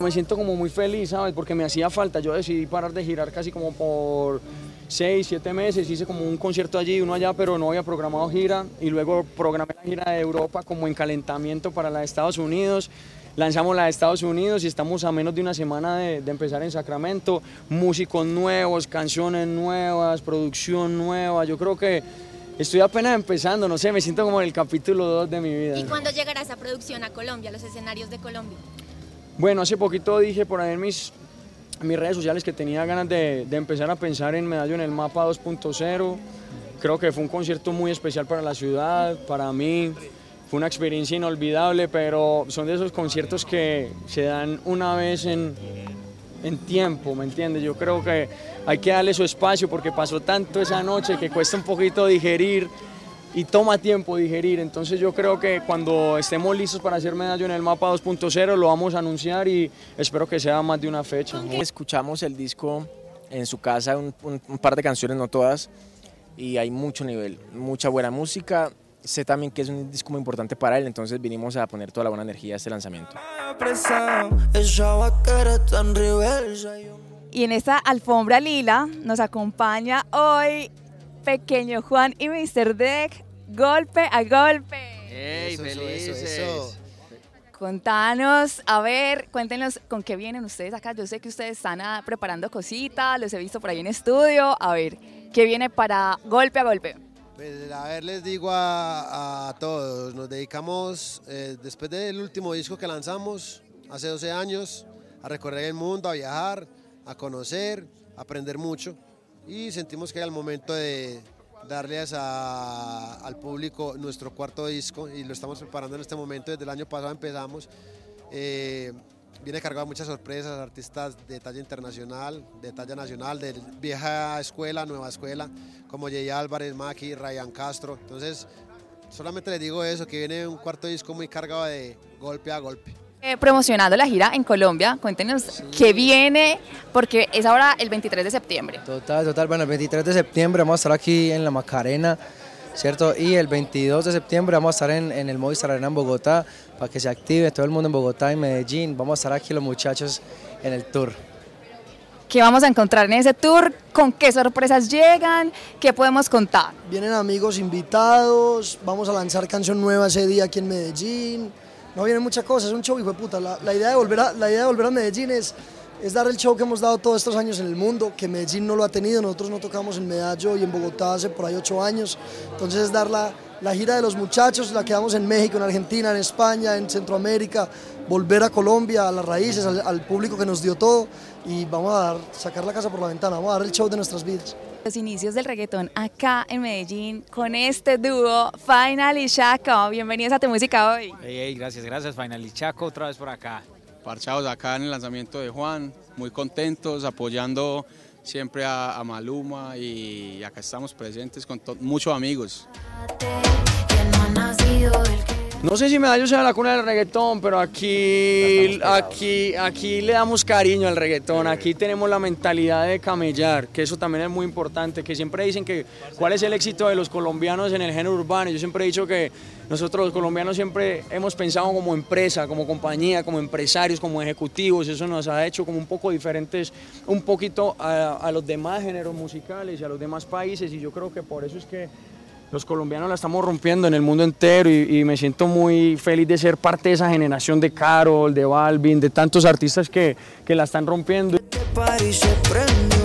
Me siento como muy feliz, ¿sabes? Porque me hacía falta. Yo decidí parar de girar casi como por seis, siete meses. Hice como un concierto allí, uno allá, pero no había programado gira. Y luego programé la gira de Europa como en calentamiento para la de Estados Unidos. Lanzamos la de Estados Unidos y estamos a menos de una semana de empezar en Sacramento. Músicos nuevos, canciones nuevas, producción nueva. Yo creo que estoy apenas empezando, no sé, me siento como en el capítulo 2 de mi vida. ¿Y cuándo llegará esa producción a Colombia, a los escenarios de Colombia? Bueno, hace poquito dije por ahí en mis, en mis redes sociales que tenía ganas de, de empezar a pensar en Medallo en el Mapa 2.0. Creo que fue un concierto muy especial para la ciudad, para mí. Fue una experiencia inolvidable, pero son de esos conciertos que se dan una vez en, en tiempo, ¿me entiendes? Yo creo que hay que darle su espacio porque pasó tanto esa noche que cuesta un poquito digerir y toma tiempo digerir. Entonces yo creo que cuando estemos listos para hacer medallo en el mapa 2.0 lo vamos a anunciar y espero que sea más de una fecha. Escuchamos el disco en su casa, un, un- un par de canciones, no todas, y hay mucho nivel, mucha buena música. Sé también que es un disco muy importante para él, entonces vinimos a poner toda la buena energía a este lanzamiento. Y en esta alfombra lila nos acompaña hoy Pequeño Juan y Mr. Deck, golpe a golpe. ¡Ey, Eso, eso, felices! eso. Contanos, a ver, cuéntenos con qué vienen ustedes acá. Yo sé que ustedes están ah, preparando cositas, los he visto por ahí en estudio. A ver, ¿qué viene para golpe a golpe? Pues, a ver, les digo a, a todos, nos dedicamos, eh, después del último disco que lanzamos, hace 12 años, a recorrer el mundo, a viajar, a conocer, a aprender mucho. Y sentimos que era el momento de darles a- al público nuestro cuarto disco y lo estamos preparando en este momento, desde el año pasado empezamos. Eh, viene cargado de muchas sorpresas, artistas de talla internacional, de talla nacional, de vieja escuela, nueva escuela, como Jay Álvarez, Maki, Ryan Castro. Entonces, solamente les digo eso, que viene un cuarto disco muy cargado de golpe a golpe. Eh, promocionando la gira en Colombia, cuéntenos qué viene, porque es ahora el 23 de septiembre. Total, total. Bueno, el 23 de septiembre vamos a estar aquí en la Macarena, ¿cierto? Y el 22 de septiembre vamos a estar en, en el Movistar Arena en Bogotá para que se active todo el mundo en Bogotá y Medellín. Vamos a estar aquí los muchachos en el tour. ¿Qué vamos a encontrar en ese tour? ¿Con qué sorpresas llegan? ¿Qué podemos contar? Vienen amigos invitados, vamos a lanzar canción nueva ese día aquí en Medellín. No vienen muchas cosas, es un show, hijo de puta. La, la idea de volver a, la idea de volver a Medellín es, es dar el show que hemos dado todos estos años en el mundo, que Medellín no lo ha tenido. Nosotros no tocamos en Medallo y en Bogotá hace por ahí ocho años. Entonces es dar la, la gira de los muchachos, la que damos en México, en Argentina, en España, en Centroamérica, volver a Colombia, a las raíces, al, al público que nos dio todo y vamos a dar, sacar la casa por la ventana, vamos a dar el show de nuestras vidas. Los inicios del reggaetón acá en Medellín con este dúo Final y Chaco. Bienvenidos a Tu Música Hoy. Ey, ey, gracias, gracias, Final y Chaco, otra vez por acá. Parchados acá en el lanzamiento de Juan, muy contentos, apoyando siempre a, Maluma y acá estamos presentes con muchos amigos. No sé si Medallo sea la cuna del reggaetón, pero aquí, aquí, aquí le damos cariño al reggaetón. Aquí tenemos la mentalidad de camellar, que eso también es muy importante. Que siempre dicen que cuál es el éxito de los colombianos en el género urbano. Yo siempre he dicho que nosotros los colombianos siempre hemos pensado como empresa, como compañía, como empresarios, como ejecutivos. Eso nos ha hecho como un poco diferentes, un poquito a, a los demás géneros musicales y a los demás países. Y yo creo que por eso es que los colombianos la estamos rompiendo en el mundo entero y, me siento muy feliz de ser parte de esa generación de Carol, de Balvin, de tantos artistas que, que la están rompiendo. Prendió.